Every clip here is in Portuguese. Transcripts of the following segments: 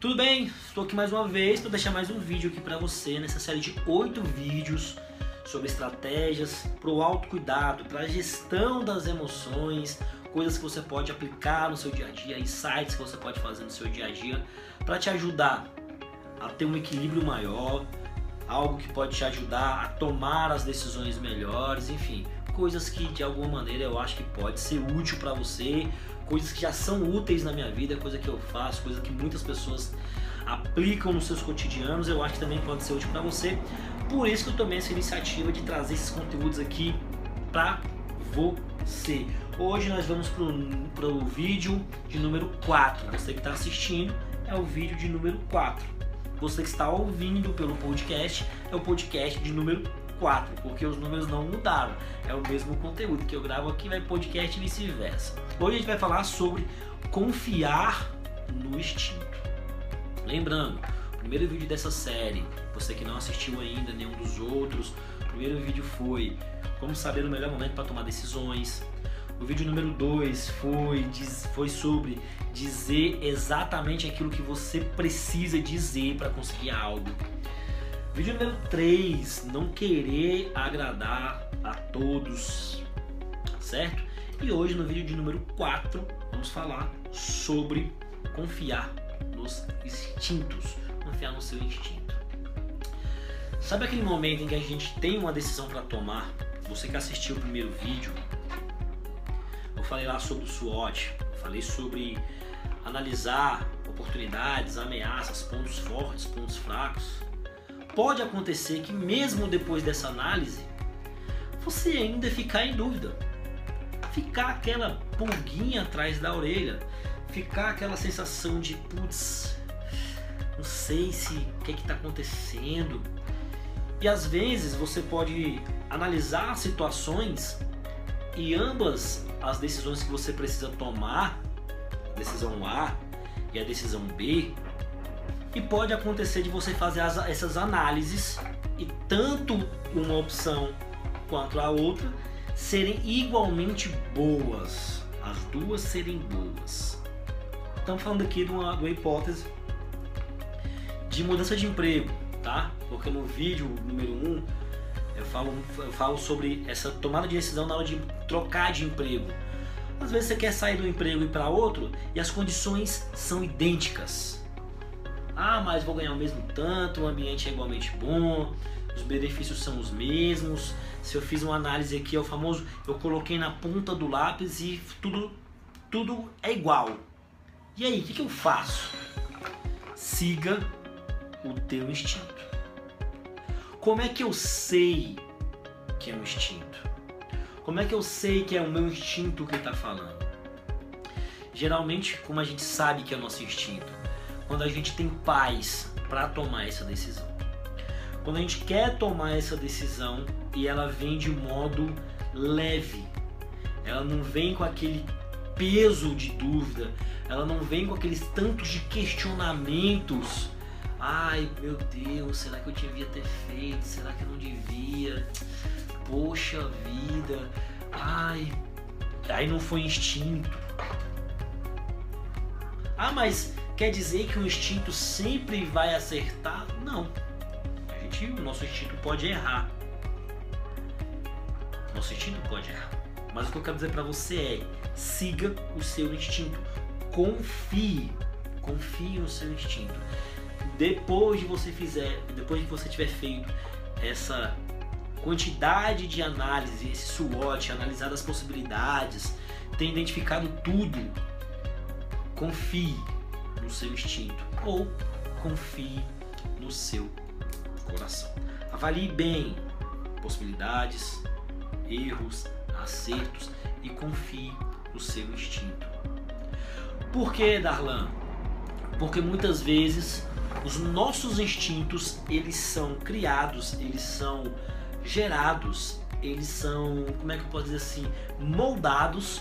Tudo bem? Estou aqui mais uma vez para deixar mais um vídeo aqui para você nessa série de oito vídeos sobre estratégias para o autocuidado, para a gestão das emoções, coisas que você pode aplicar no seu dia a dia, insights que você pode fazer no seu dia a dia para te ajudar a ter um equilíbrio maior, algo que pode te ajudar a tomar as decisões melhores, enfim, coisas que de alguma maneira eu acho que pode ser útil para você coisas que já são úteis na minha vida, coisa que eu faço, coisa que muitas pessoas aplicam nos seus cotidianos, eu acho que também pode ser útil para você. Por isso que eu tomei essa iniciativa de trazer esses conteúdos aqui para você. Hoje nós vamos para o vídeo de número 4. Você que está assistindo é o vídeo de número 4. Você que está ouvindo pelo podcast é o podcast de número 4, porque os números não mudaram. É o mesmo conteúdo que eu gravo aqui, vai podcast e vice-versa. Hoje a gente vai falar sobre confiar no instinto. Lembrando, o primeiro vídeo dessa série, você que não assistiu ainda nenhum dos outros, o primeiro vídeo foi como saber o melhor momento para tomar decisões. O vídeo número 2 foi, foi sobre dizer exatamente aquilo que você precisa dizer para conseguir algo. Vídeo número 3, não querer agradar a todos, certo? E hoje no vídeo de número 4, vamos falar sobre confiar nos instintos, confiar no seu instinto. Sabe aquele momento em que a gente tem uma decisão para tomar? Você que assistiu o primeiro vídeo, eu falei lá sobre o SWOT, falei sobre analisar oportunidades, ameaças, pontos fortes, pontos fracos pode acontecer que mesmo depois dessa análise, você ainda ficar em dúvida. Ficar aquela pulguinha atrás da orelha, ficar aquela sensação de putz, não sei se o que é está acontecendo. E às vezes você pode analisar situações e ambas as decisões que você precisa tomar, a decisão A e a decisão B, e pode acontecer de você fazer as, essas análises e tanto uma opção quanto a outra serem igualmente boas. As duas serem boas. Estamos falando aqui de uma, de uma hipótese de mudança de emprego, tá? Porque no vídeo número 1 um, eu falo, eu falo sobre essa tomada de decisão na hora de trocar de emprego. Às vezes você quer sair do emprego e ir para outro e as condições são idênticas ah, mas vou ganhar o mesmo tanto, o ambiente é igualmente bom, os benefícios são os mesmos. Se eu fiz uma análise aqui, é o famoso, eu coloquei na ponta do lápis e tudo, tudo é igual. E aí, o que, que eu faço? Siga o teu instinto. Como é que eu sei que é um instinto? Como é que eu sei que é o meu instinto que está falando? Geralmente, como a gente sabe que é o nosso instinto? Quando a gente tem paz para tomar essa decisão. Quando a gente quer tomar essa decisão e ela vem de modo leve, ela não vem com aquele peso de dúvida, ela não vem com aqueles tantos de questionamentos. Ai meu Deus, será que eu devia ter feito? Será que eu não devia? Poxa vida, ai, aí não foi instinto. Ah, mas Quer dizer que o instinto sempre vai acertar? Não. A gente, o nosso instinto pode errar. Nosso instinto pode errar. Mas o que eu quero dizer para você é: siga o seu instinto. Confie. Confie no seu instinto. Depois de você fizer, depois que você tiver feito essa quantidade de análise, esse SWOT, analisado as possibilidades, ter identificado tudo, confie no seu instinto ou confie no seu coração. Avalie bem possibilidades, erros, acertos e confie no seu instinto. Por que, Darlan? Porque muitas vezes os nossos instintos, eles são criados, eles são gerados, eles são, como é que eu posso dizer assim, moldados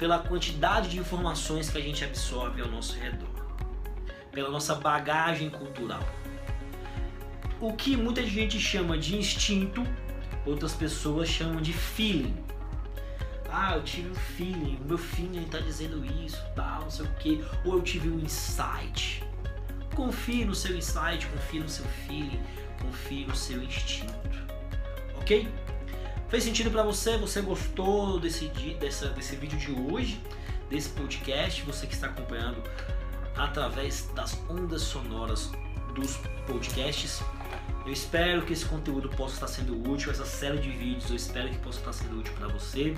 pela quantidade de informações que a gente absorve ao nosso redor, pela nossa bagagem cultural. O que muita gente chama de instinto, outras pessoas chamam de feeling. Ah, eu tive um feeling, o meu feeling está dizendo isso, tal, não sei o que, ou eu tive um insight. confie no seu insight, confie no seu feeling, confie no seu instinto. Ok? Fez sentido para você? Você gostou desse, dessa, desse vídeo de hoje, desse podcast? Você que está acompanhando através das ondas sonoras dos podcasts. Eu espero que esse conteúdo possa estar sendo útil, essa série de vídeos, eu espero que possa estar sendo útil para você.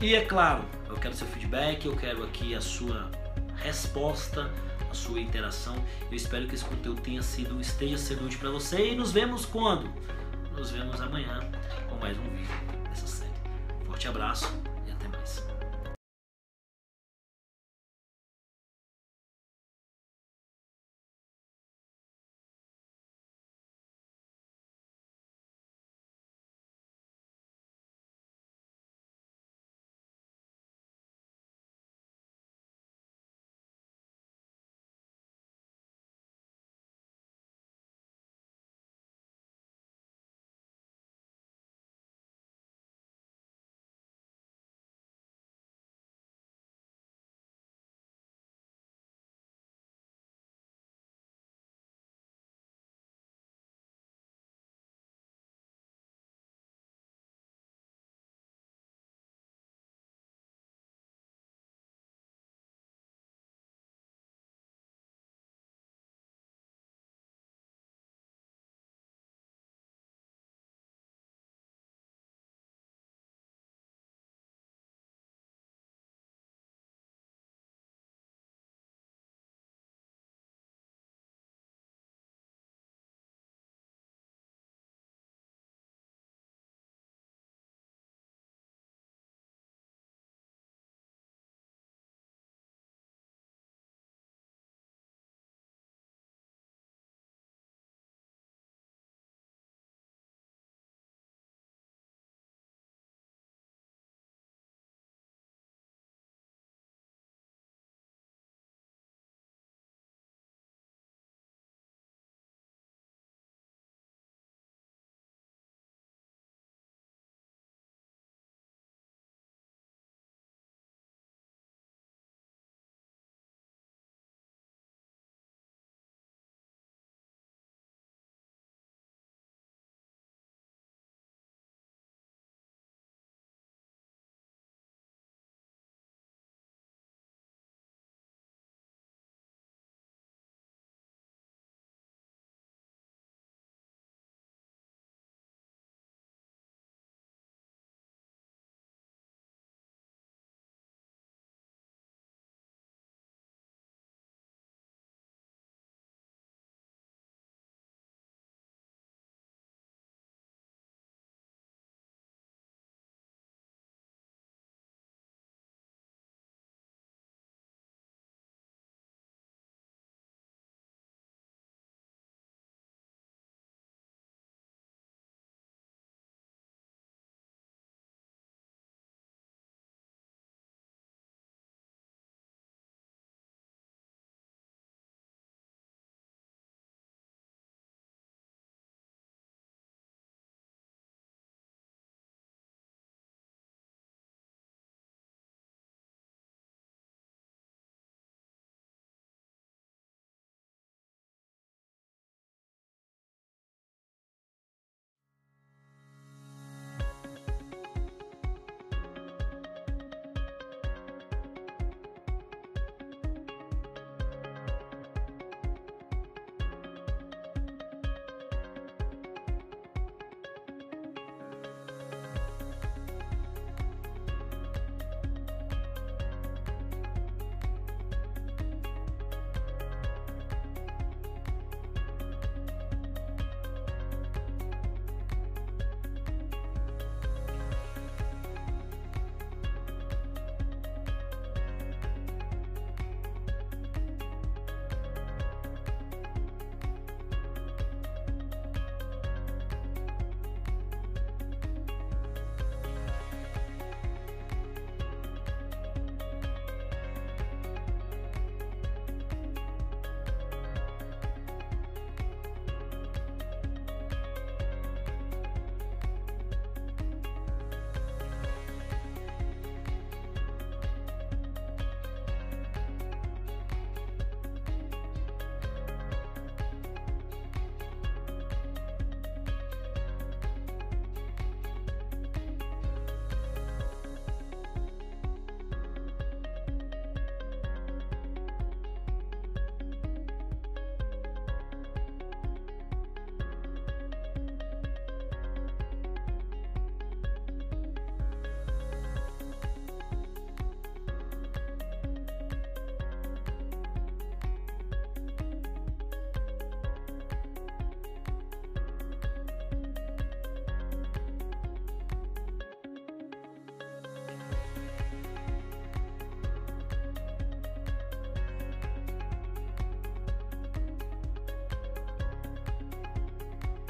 E é claro, eu quero seu feedback, eu quero aqui a sua resposta, a sua interação. Eu espero que esse conteúdo tenha sido, esteja sendo útil para você e nos vemos quando? Nos vemos amanhã mais um vídeo dessa série. Forte abraço